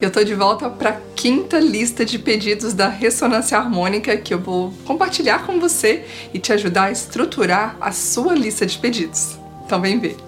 Eu tô de volta para quinta lista de pedidos da ressonância harmônica que eu vou compartilhar com você e te ajudar a estruturar a sua lista de pedidos. Então vem ver.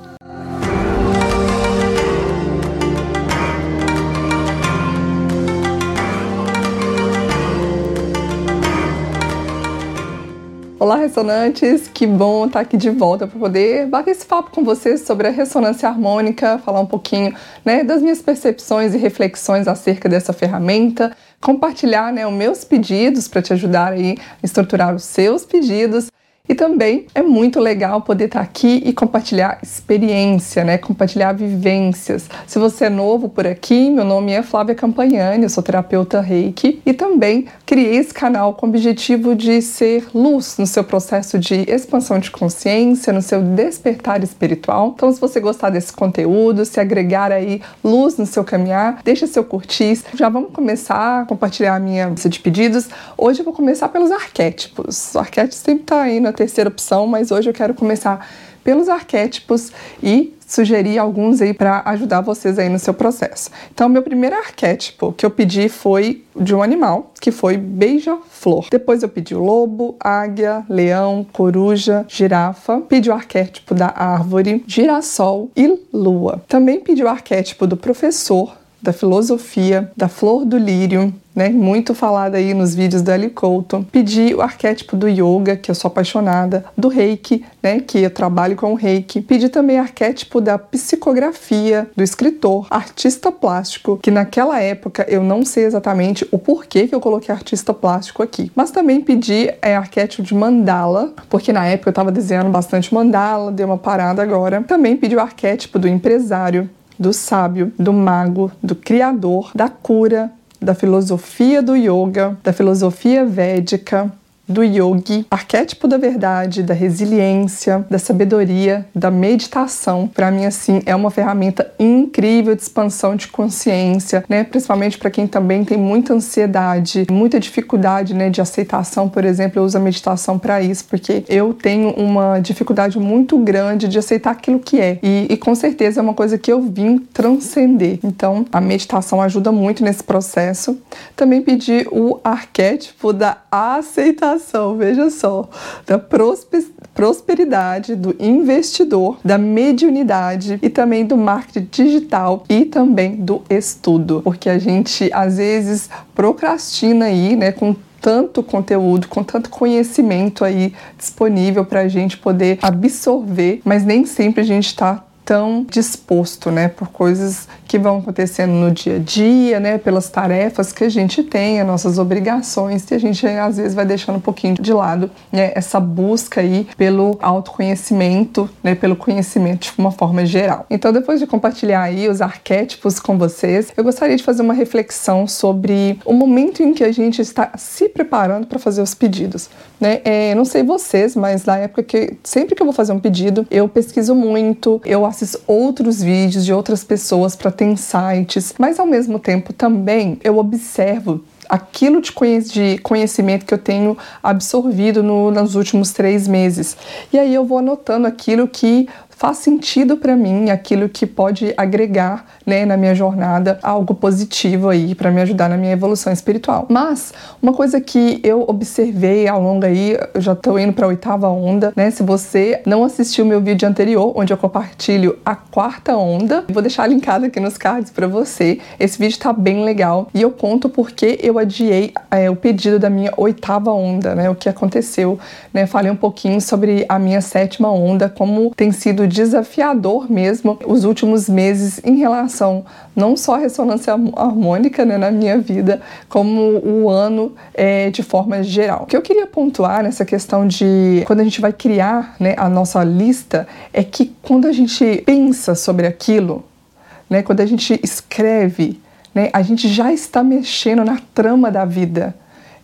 Olá, ressonantes! Que bom estar aqui de volta para poder bater esse papo com vocês sobre a ressonância harmônica, falar um pouquinho né, das minhas percepções e reflexões acerca dessa ferramenta, compartilhar né, os meus pedidos para te ajudar aí a estruturar os seus pedidos e também é muito legal poder estar aqui e compartilhar experiência, né? Compartilhar vivências. Se você é novo por aqui, meu nome é Flávia Campagnani, eu sou terapeuta Reiki e também criei esse canal com o objetivo de ser luz no seu processo de expansão de consciência, no seu despertar espiritual. Então, se você gostar desse conteúdo, se agregar aí luz no seu caminhar, deixa seu curtir. Já vamos começar a compartilhar a minha lista de pedidos. Hoje eu vou começar pelos arquétipos. O arquétipo sempre está aí na terceira opção, mas hoje eu quero começar pelos arquétipos e sugerir alguns aí para ajudar vocês aí no seu processo. Então, meu primeiro arquétipo que eu pedi foi de um animal, que foi beija-flor. Depois eu pedi o lobo, águia, leão, coruja, girafa. Pedi o arquétipo da árvore, girassol e lua. Também pedi o arquétipo do professor, da filosofia, da flor do lírio, né, muito falada aí nos vídeos da Ellie Colton. Pedi o arquétipo do yoga, que eu sou apaixonada, do reiki, né, que eu trabalho com o reiki. Pedi também arquétipo da psicografia, do escritor, artista plástico, que naquela época eu não sei exatamente o porquê que eu coloquei artista plástico aqui. Mas também pedi é, arquétipo de mandala, porque na época eu estava desenhando bastante mandala, dei uma parada agora. Também pedi o arquétipo do empresário, do sábio, do mago, do criador, da cura, da filosofia do yoga, da filosofia védica, do yogi, arquétipo da verdade, da resiliência, da sabedoria, da meditação. Para mim assim, é uma ferramenta incrível de expansão de consciência, né? Principalmente para quem também tem muita ansiedade, muita dificuldade, né, de aceitação, por exemplo, eu uso a meditação para isso, porque eu tenho uma dificuldade muito grande de aceitar aquilo que é. E, e com certeza é uma coisa que eu vim transcender. Então, a meditação ajuda muito nesse processo. Também pedi o arquétipo da aceitação veja só, da prosperidade, do investidor, da mediunidade e também do marketing digital e também do estudo, porque a gente às vezes procrastina aí, né, com tanto conteúdo, com tanto conhecimento aí disponível para a gente poder absorver, mas nem sempre a gente está tão disposto, né, por coisas que vão acontecendo no dia a dia, né, pelas tarefas que a gente tem, as nossas obrigações, e a gente às vezes vai deixando um pouquinho de lado, né, essa busca aí pelo autoconhecimento, né, pelo conhecimento de uma forma geral. Então, depois de compartilhar aí os arquétipos com vocês, eu gostaria de fazer uma reflexão sobre o momento em que a gente está se preparando para fazer os pedidos, né? É, não sei vocês, mas na época que sempre que eu vou fazer um pedido, eu pesquiso muito, eu outros vídeos de outras pessoas para ter insights, mas ao mesmo tempo também eu observo aquilo de, conhecimento que eu tenho absorvido no, nos últimos três meses. E aí eu vou anotando aquilo que faz sentido para mim, aquilo que pode agregar, né, na minha jornada algo positivo aí para me ajudar na minha evolução espiritual. Mas uma coisa que eu observei ao longo aí, eu já estou indo para oitava onda, né? Se você não assistiu meu vídeo anterior, onde eu compartilho a quarta onda, vou deixar linkado aqui nos cards para você. Esse vídeo está bem legal e eu conto porque eu adiei é, o pedido da minha oitava onda, né? O que aconteceu, né? Falei um pouquinho sobre a minha sétima onda, como tem sido desafiador mesmo os últimos meses em relação não só à ressonância harmônica né, na minha vida, como o ano é, de forma geral. O que eu queria pontuar nessa questão de quando a gente vai criar né, a nossa lista é que quando a gente pensa sobre aquilo, né, quando a gente escreve, né, a gente já está mexendo na trama da vida.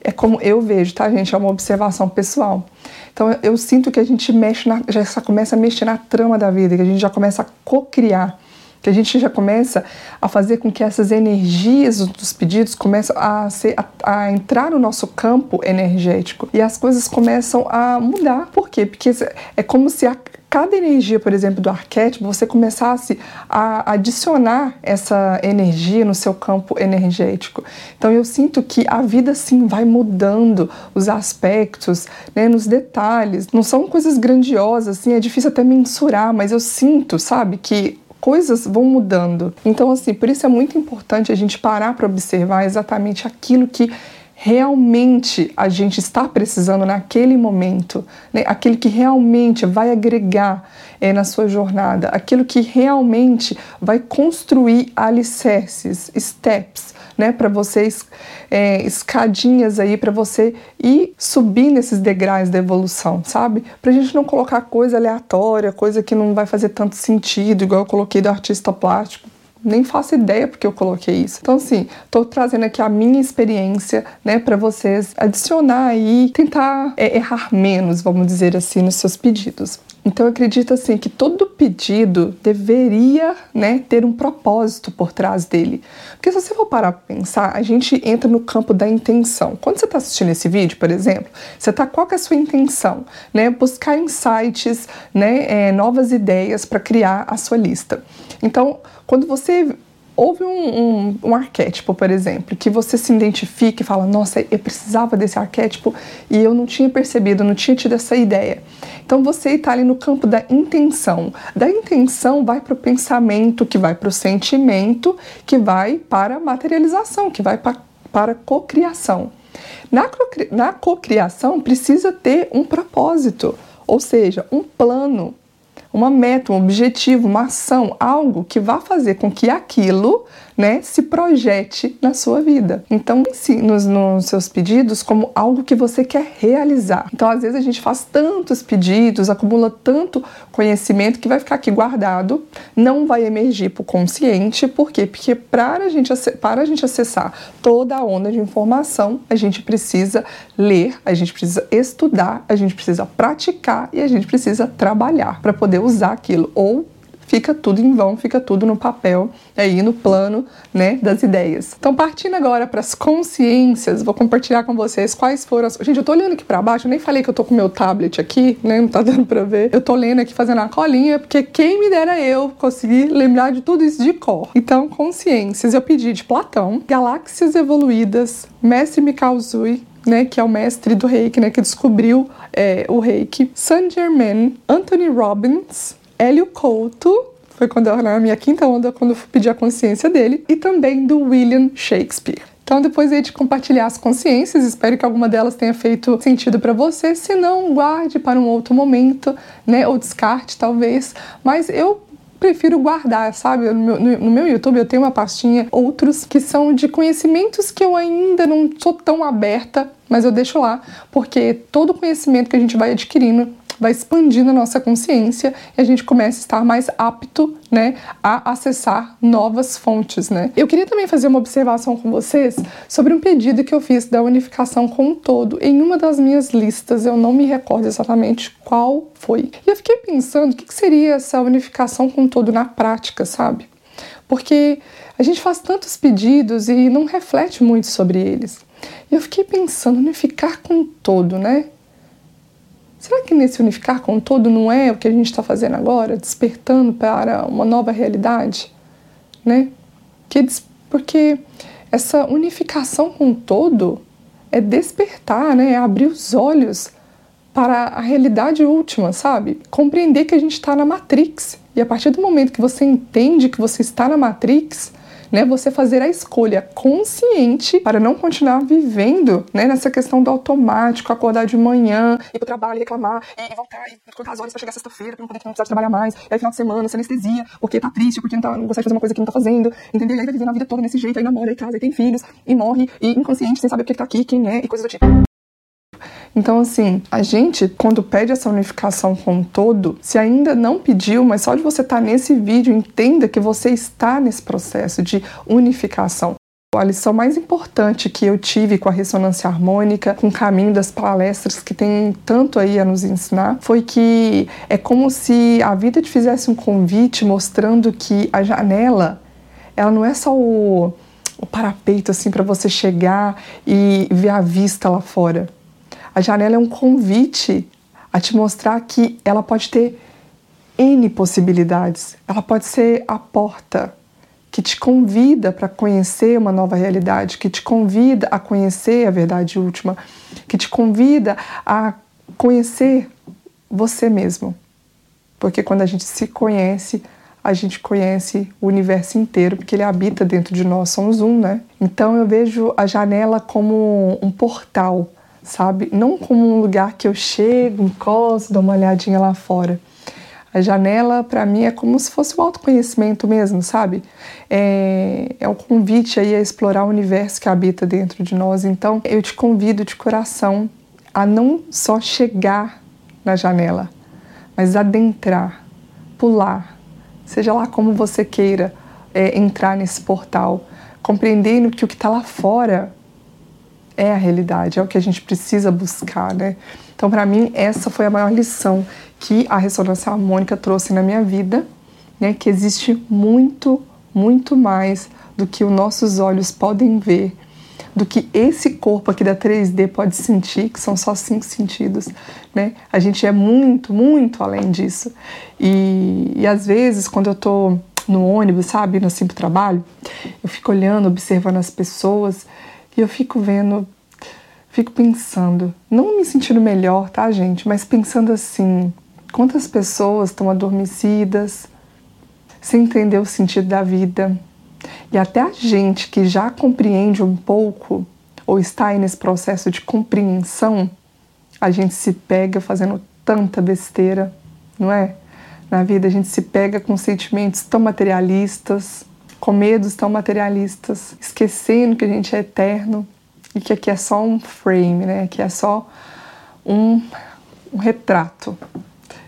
É como eu vejo, tá, gente? É uma observação pessoal. Então eu sinto que a gente mexe na, já começa a mexer na trama da vida, que a gente já começa a co-criar que a gente já começa a fazer com que essas energias dos pedidos começam a, ser, a, a, entrar no nosso campo energético e as coisas começam a mudar. Por quê? Porque é como se a cada energia, por exemplo, do arquétipo, você começasse a adicionar essa energia no seu campo energético. Então eu sinto que a vida sim vai mudando os aspectos, né, nos detalhes. Não são coisas grandiosas, assim, é difícil até mensurar, mas eu sinto, sabe, que coisas vão mudando. Então, assim, por isso é muito importante a gente parar para observar exatamente aquilo que realmente a gente está precisando naquele momento, né? aquele que realmente vai agregar é, na sua jornada, aquilo que realmente vai construir alicerces, steps, né, para vocês, é, escadinhas aí para você ir subir nesses degraus da evolução, sabe? Para a gente não colocar coisa aleatória, coisa que não vai fazer tanto sentido, igual eu coloquei do artista plástico nem faço ideia porque eu coloquei isso. Então, assim, tô trazendo aqui a minha experiência, né, para vocês adicionar e tentar é, errar menos, vamos dizer assim, nos seus pedidos. Então eu acredito assim que todo pedido deveria, né, ter um propósito por trás dele. Porque se você for parar para pensar, a gente entra no campo da intenção. Quando você está assistindo esse vídeo, por exemplo, você está qual é a sua intenção, né? Buscar insights, né, é, novas ideias para criar a sua lista. Então, quando você houve um, um, um, arquétipo, por exemplo, que você se identifica e fala: Nossa, eu precisava desse arquétipo e eu não tinha percebido, não tinha tido essa ideia. Então você está ali no campo da intenção. Da intenção vai para o pensamento, que vai para o sentimento, que vai para a materialização, que vai para, para a cocriação. Na, na cocriação precisa ter um propósito, ou seja, um plano uma meta, um objetivo, uma ação, algo que vá fazer com que aquilo né, se projete na sua vida. Então, pense nos, nos seus pedidos como algo que você quer realizar. Então, às vezes a gente faz tantos pedidos, acumula tanto conhecimento que vai ficar aqui guardado, não vai emergir para o consciente. Por quê? Porque para a, gente, para a gente acessar toda a onda de informação, a gente precisa ler, a gente precisa estudar, a gente precisa praticar e a gente precisa trabalhar para poder usar aquilo ou fica tudo em vão, fica tudo no papel, aí no plano, né, das ideias. Então, partindo agora para as consciências, vou compartilhar com vocês quais foram as... Gente, eu tô olhando aqui para baixo, eu nem falei que eu tô com meu tablet aqui, né, não tá dando para ver. Eu tô lendo aqui fazendo a colinha, porque quem me dera eu conseguir lembrar de tudo isso de cor. Então, consciências, eu pedi de Platão, Galáxias Evoluídas, Mestre Mikao né, que é o mestre do reiki, né, que descobriu é, o reiki, Saint Germain, Anthony Robbins, Hélio Couto, foi quando eu, na minha quinta onda, quando eu pedi a consciência dele, e também do William Shakespeare. Então, depois aí de compartilhar as consciências, espero que alguma delas tenha feito sentido para você. Se não, guarde para um outro momento, né? Ou descarte, talvez. Mas eu prefiro guardar, sabe? No meu, no meu, YouTube eu tenho uma pastinha, outros que são de conhecimentos que eu ainda não sou tão aberta, mas eu deixo lá, porque todo conhecimento que a gente vai adquirindo vai expandindo a nossa consciência e a gente começa a estar mais apto, né, a acessar novas fontes, né? Eu queria também fazer uma observação com vocês sobre um pedido que eu fiz da unificação com o todo em uma das minhas listas, eu não me recordo exatamente qual foi. E eu fiquei pensando o que seria essa unificação com o todo na prática, sabe? Porque a gente faz tantos pedidos e não reflete muito sobre eles. E eu fiquei pensando, unificar com o todo, né? Será que nesse unificar com todo não é o que a gente está fazendo agora, despertando para uma nova realidade, né? Que, porque essa unificação com todo é despertar, né? É abrir os olhos para a realidade última, sabe? Compreender que a gente está na Matrix. E a partir do momento que você entende que você está na Matrix, né? Você fazer a escolha consciente para não continuar vivendo, né? Nessa questão do automático, acordar de manhã, ir pro trabalho, reclamar, e, voltar, e contar as horas para chegar sexta-feira, para não poder não precisar trabalhar mais, e aí final de semana, se anestesia, porque tá triste, porque não, tá, não gosta de fazer uma coisa que não tá fazendo, entendeu? E aí vai vivendo a vida toda desse jeito, aí namora, aí casa, aí tem filhos, e morre, e inconsciente, sem saber o que tá aqui, quem é, e coisas do tipo. Então, assim, a gente, quando pede essa unificação com o todo, se ainda não pediu, mas só de você estar tá nesse vídeo, entenda que você está nesse processo de unificação. A lição mais importante que eu tive com a ressonância harmônica, com o caminho das palestras que tem tanto aí a nos ensinar, foi que é como se a vida te fizesse um convite mostrando que a janela, ela não é só o, o parapeito assim para você chegar e ver a vista lá fora. A janela é um convite a te mostrar que ela pode ter N possibilidades. Ela pode ser a porta que te convida para conhecer uma nova realidade, que te convida a conhecer a verdade última, que te convida a conhecer você mesmo. Porque quando a gente se conhece, a gente conhece o universo inteiro, porque ele habita dentro de nós, somos um, né? Então eu vejo a janela como um portal, sabe? Não como um lugar que eu chego, encosto, dou uma olhadinha lá fora. A janela, para mim, é como se fosse o autoconhecimento mesmo, sabe? É, é um convite aí a explorar o universo que habita dentro de nós. Então, eu te convido de coração a não só chegar na janela, mas adentrar, pular, seja lá como você queira é, entrar nesse portal, compreendendo que o que está lá fora é a realidade, é o que a gente precisa buscar, né? Então, para mim, essa foi a maior lição que a ressonância harmônica trouxe na minha vida, né? Que existe muito, muito mais do que os nossos olhos podem ver, do que esse corpo aqui da 3D pode sentir, que são só cinco sentidos, né? A gente é muito, muito além disso. E, e às vezes, quando eu tô no ônibus, sabe, no assim pro trabalho, eu fico olhando, observando as pessoas e eu fico vendo, fico pensando, não me sentindo melhor, tá, gente? Mas pensando assim, quantas pessoas estão adormecidas, sem entender o sentido da vida, e até a gente que já compreende um pouco ou está aí nesse processo de compreensão, a gente se pega fazendo tanta besteira, não é? Na vida a gente se pega com sentimentos tão materialistas, com medos tão materialistas, esquecendo que a gente é eterno e que aqui é só um frame, né? Que é só um, um retrato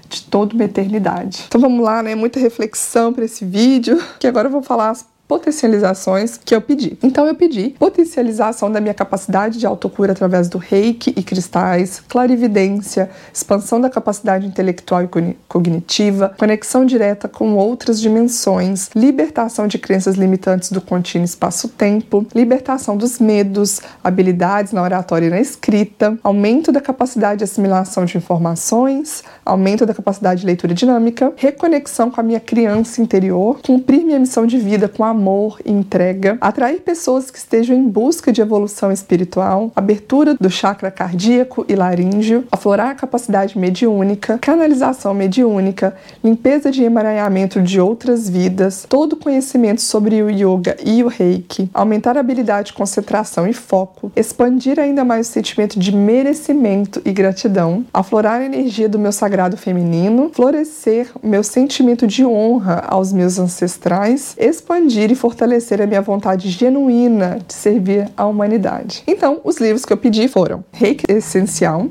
de toda uma eternidade. Então vamos lá, né? Muita reflexão para esse vídeo, que agora eu vou falar potencializações que eu pedi. Então eu pedi potencialização da minha capacidade de autocura através do reiki e cristais, clarividência, expansão da capacidade intelectual e cognitiva, conexão direta com outras dimensões, libertação de crenças limitantes do contínuo espaço-tempo, libertação dos medos, habilidades na oratória e na escrita, aumento da capacidade de assimilação de informações, aumento da capacidade de leitura dinâmica, reconexão com a minha criança interior, cumprir minha missão de vida com a amor e entrega, atrair pessoas que estejam em busca de evolução espiritual, abertura do chakra cardíaco e laríngeo, aflorar a capacidade mediúnica, canalização mediúnica, limpeza de emaranhamento de outras vidas, todo conhecimento sobre o yoga e o reiki, aumentar a habilidade de concentração e foco, expandir ainda mais o sentimento de merecimento e gratidão, aflorar a energia do meu sagrado feminino, florescer o meu sentimento de honra aos meus ancestrais, expandir e fortalecer a minha vontade genuína de servir à humanidade. Então, os livros que eu pedi foram Reiki Essencial,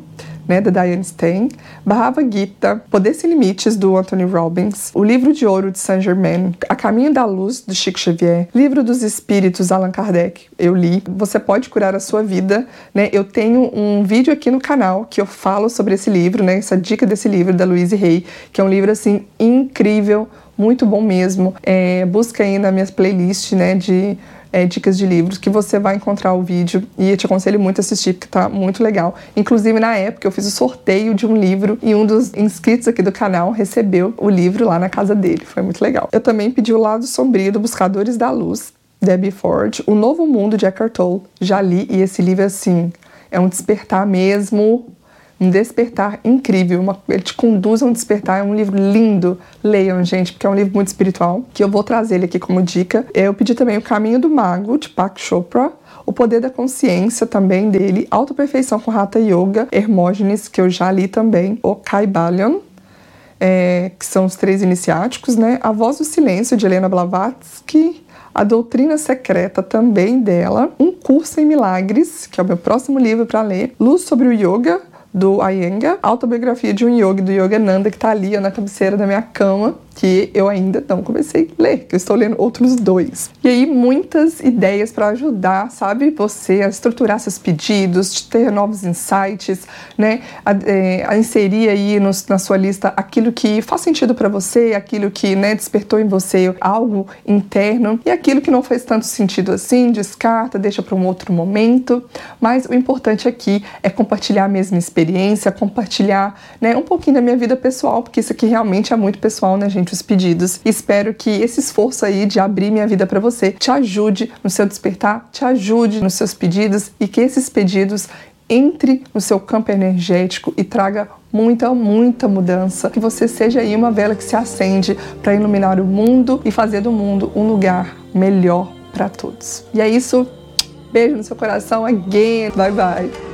né, da Diane Stein, Bhagavad Gita, Poder Sem Limites, do Anthony Robbins, O Livro de Ouro, de Saint Germain, A Caminho da Luz, do Chico Xavier, Livro dos Espíritos, Allan Kardec, eu li. Você pode curar a sua vida, né? Eu tenho um vídeo aqui no canal que eu falo sobre esse livro, né, essa dica desse livro, da Louise Hay, que é um livro, assim, incrível, muito bom mesmo. É, busca aí na minha playlist, né, de é, dicas de livros, que você vai encontrar o vídeo e eu te aconselho muito a assistir, porque tá muito legal. Inclusive, na época, eu fiz o sorteio de um livro e um dos inscritos aqui do canal recebeu o livro lá na casa dele. Foi muito legal. Eu também pedi o lado sombrio do Buscadores da Luz, Debbie Ford, O Novo Mundo de Eckhart Tolle. Já li e esse livro, assim, é um despertar mesmo um despertar incrível, uma, ele te conduz a um despertar, é um livro lindo. Leiam, gente, porque é um livro muito espiritual, que eu vou trazer ele aqui como dica. Eu pedi também O Caminho do Mago, de Pak Chopra, O Poder da Consciência, também dele, Autoperfeição com Hatha Yoga, Hermógenes, que eu já li também, O Kaibalion, é, que são os três iniciáticos, né? A Voz do Silêncio, de Helena Blavatsky, a Doutrina Secreta também dela, Um Curso em Milagres, que é o meu próximo livro para ler, Luz sobre o Yoga, do Iyengar, autobiografia de um yogi, do Yogananda, que tá ali ó, na cabeceira da minha cama. Que eu ainda não comecei a ler, que eu estou lendo outros dois. E aí, muitas ideias para ajudar, sabe, você a estruturar seus pedidos, ter novos insights, né, a, é, a inserir aí no, na sua lista aquilo que faz sentido para você, aquilo que, né, despertou em você algo interno e aquilo que não faz tanto sentido assim, descarta, deixa para um outro momento. Mas o importante aqui é compartilhar a mesma experiência, compartilhar, né, um pouquinho da minha vida pessoal, porque isso aqui realmente é muito pessoal, né, gente, os pedidos. Espero que esse esforço aí de abrir minha vida para você te ajude no seu despertar, te ajude nos seus pedidos e que esses pedidos entre no seu campo energético e traga muita, muita mudança. Que você seja aí uma vela que se acende para iluminar o mundo e fazer do mundo um lugar melhor para todos. E é isso. Beijo no seu coração. Again. Bye bye.